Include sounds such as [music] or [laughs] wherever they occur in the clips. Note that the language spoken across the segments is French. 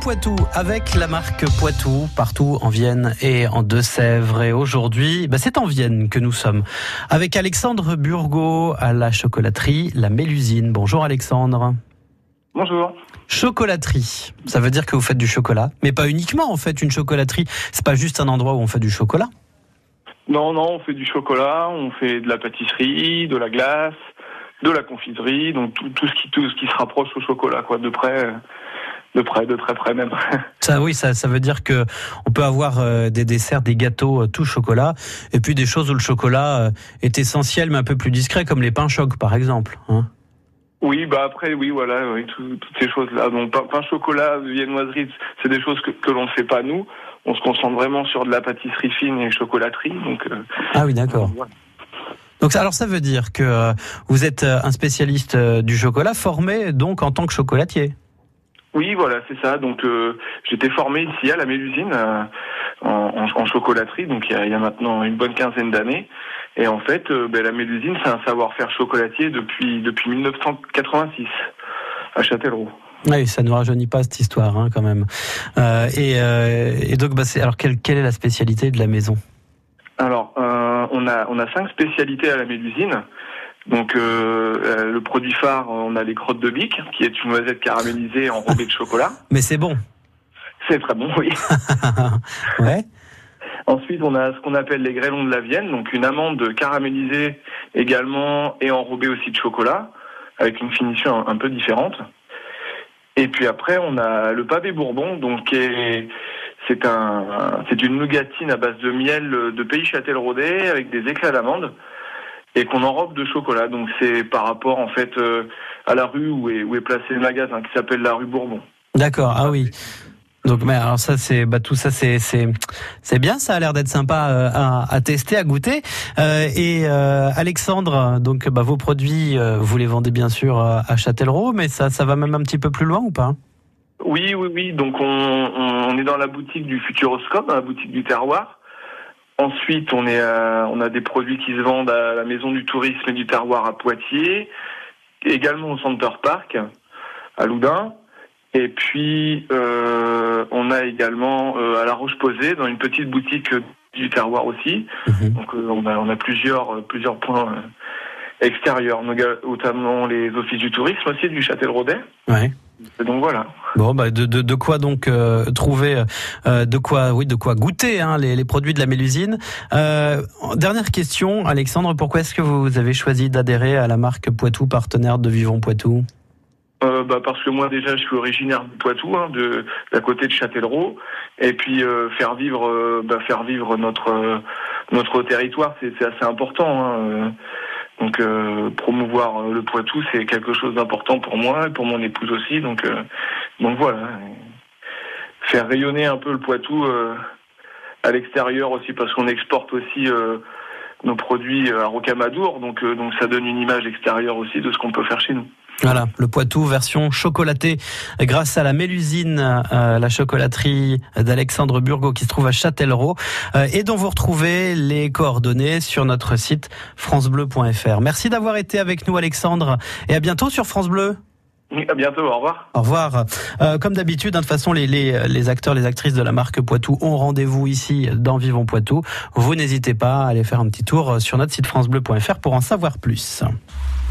Poitou avec la marque Poitou partout en Vienne et en Deux-Sèvres. Et aujourd'hui, bah, c'est en Vienne que nous sommes avec Alexandre Burgot à la chocolaterie La Mélusine. Bonjour Alexandre. Bonjour. Chocolaterie, ça veut dire que vous faites du chocolat, mais pas uniquement en fait une chocolaterie. C'est pas juste un endroit où on fait du chocolat. Non, non, on fait du chocolat, on fait de la pâtisserie, de la glace, de la confiserie, donc tout, tout ce qui tout ce qui se rapproche au chocolat, quoi, de près, de près, de très près même. [laughs] Ça, oui, ça, ça veut dire que on peut avoir euh, des desserts, des gâteaux euh, tout chocolat, et puis des choses où le chocolat euh, est essentiel mais un peu plus discret, comme les pains chocs par exemple. Hein. Oui, bah après, oui, voilà, oui, tout- toutes ces choses-là. Donc, pain, pain chocolat, viennoiserie, c'est des choses que, que l'on ne fait pas nous. On se concentre vraiment sur de la pâtisserie fine et chocolaterie. Donc, euh, Ah oui, d'accord. voilà. Donc alors ça veut dire que vous êtes un spécialiste du chocolat, formé donc en tant que chocolatier. Oui, voilà, c'est ça. Donc, euh, j'étais formé ici à la Mélusine euh, en, chocolaterie, donc il y, a, il y a maintenant une bonne quinzaine d'années. Et en fait, euh, ben, la Mélusine, c'est un savoir-faire chocolatier depuis depuis 1986 à Châtellerault. Oui, ça ne rajeunit pas cette histoire hein, quand même. Et, et donc, bah, alors quelle, quelle est la spécialité de la maison? Alors, on a on a cinq spécialités à la Mélusine. Donc, euh, euh, le produit phare, on a les crottes de bique, qui est une noisette caramélisée enrobée de chocolat. Mais c'est bon. C'est très bon, oui. [laughs] ouais. Ensuite, on a ce qu'on appelle les grêlons de la Vienne, donc une amande caramélisée également et enrobée aussi de chocolat, avec une finition un, peu différente. Et puis après, on a le pavé bourbon, donc qui est- c'est un, c'est une nougatine à base de miel de pays châtelleraudais avec des éclats d'amande et qu'on enrobe de chocolat. Donc c'est par rapport en fait euh, à la rue où est, où est placé le magasin qui s'appelle la rue Bourbon. D'accord. Ah oui. Donc, mais alors ça, c'est bah, tout ça, c'est c'est c'est bien. Ça a l'air d'être sympa euh, à, à tester, à goûter. Euh, et euh, Alexandre, donc bah, vos produits, euh, vous les vendez bien sûr euh, à Châtellerault, mais ça ça va même un petit peu plus loin ou pas? Oui, oui, oui. Donc on, on, on est dans la boutique du Futuroscope, dans la boutique du terroir. Ensuite, on est à- on a des produits qui se vendent à la Maison du Tourisme et du Terroir à Poitiers, également au Center Park à Loudun. Et puis euh, on a également euh, à La Roche-Posay dans une petite boutique du terroir aussi. Mhm. Donc euh, on a on a plusieurs plusieurs points extérieurs, notamment les offices du tourisme aussi du Châtelleraudais. Ouais. Donc voilà. Bon, bah, de, de, de quoi donc euh, trouver, euh, de quoi, oui, de quoi goûter hein, les, les produits de la Mélusine. Euh, dernière question, Alexandre, pourquoi est-ce que vous avez choisi d'adhérer à la marque Poitou, partenaire de Vivons Poitou? Bah parce que moi déjà je suis originaire du Poitou, hein, de d'à côté de Châtellerault, et puis faire vivre, bah, faire vivre notre notre territoire, c'est assez important. hein. Donc euh, promouvoir euh, le Poitou, c'est quelque chose d'important pour moi et pour mon épouse aussi. Donc euh, donc voilà, faire rayonner un peu le Poitou euh, à l'extérieur aussi parce qu'on exporte aussi. euh, nos produits à Rocamadour, donc euh, donc ça donne une image extérieure aussi de ce qu'on peut faire chez nous. Voilà, le Poitou version chocolatée grâce à la Mélusine, euh, la chocolaterie d'Alexandre Burgot qui se trouve à Châtellerault euh, et dont vous retrouvez les coordonnées sur notre site francebleu.fr. Merci d'avoir été avec nous Alexandre et à bientôt sur France Bleu. À bientôt, au revoir. Au revoir. Euh, comme d'habitude, hein, de toute façon, les, les, les acteurs, les actrices de la marque Poitou ont rendez-vous ici dans Vivons Poitou. Vous n'hésitez pas à aller faire un petit tour sur notre site francebleu.fr pour en savoir plus.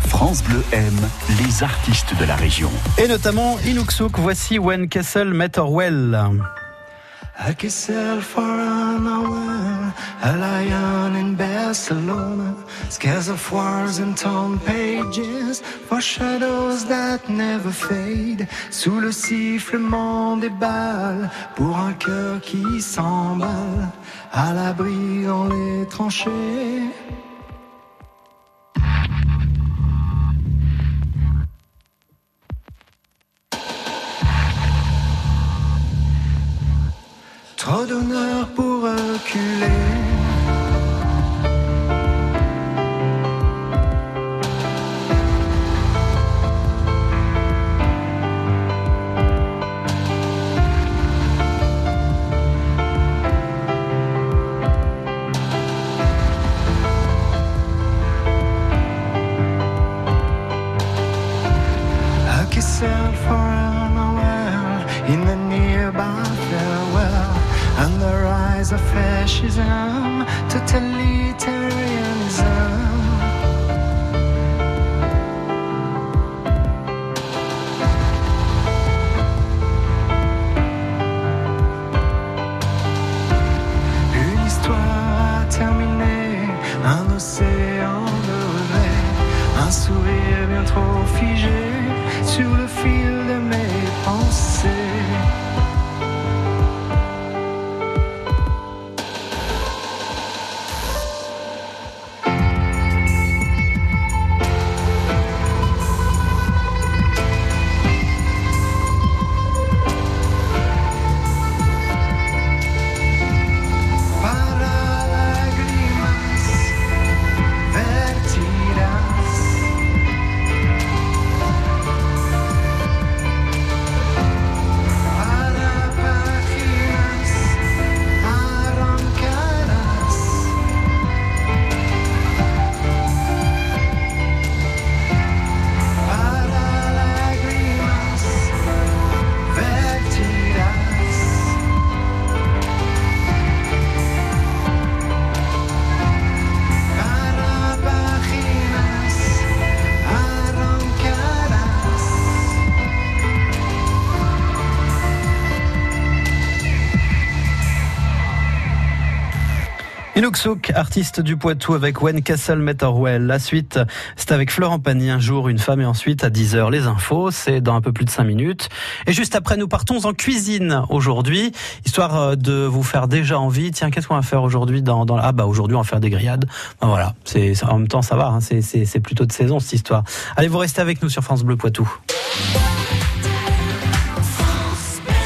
France Bleu aime les artistes de la région. Et notamment Inuksouk, voici When Castle Met Orwell. I could sell for an hour a lion in Barcelona. Scares of wars and torn pages for shadows that never fade. Sous le sifflement des balles pour un cœur qui s'emballe à l'abri dans les tranchées. Of fascism, totalitarianism. Une histoire terminée, un océan de regrets, un sourire bien trop figé sur le fil Inuksuk, artiste du Poitou avec Wen Castle Metterwell. La suite, c'est avec Florent Pagny, un jour une femme et ensuite à 10h les infos, c'est dans un peu plus de 5 minutes. Et juste après, nous partons en cuisine aujourd'hui, histoire euh, de vous faire déjà envie. Tiens, qu'est-ce qu'on va faire aujourd'hui dans, dans... Ah bah aujourd'hui on va faire des grillades. Ben voilà, c'est en même temps ça va, hein, c'est plutôt de saison cette histoire. Allez, vous restez avec nous sur France Bleu Poitou.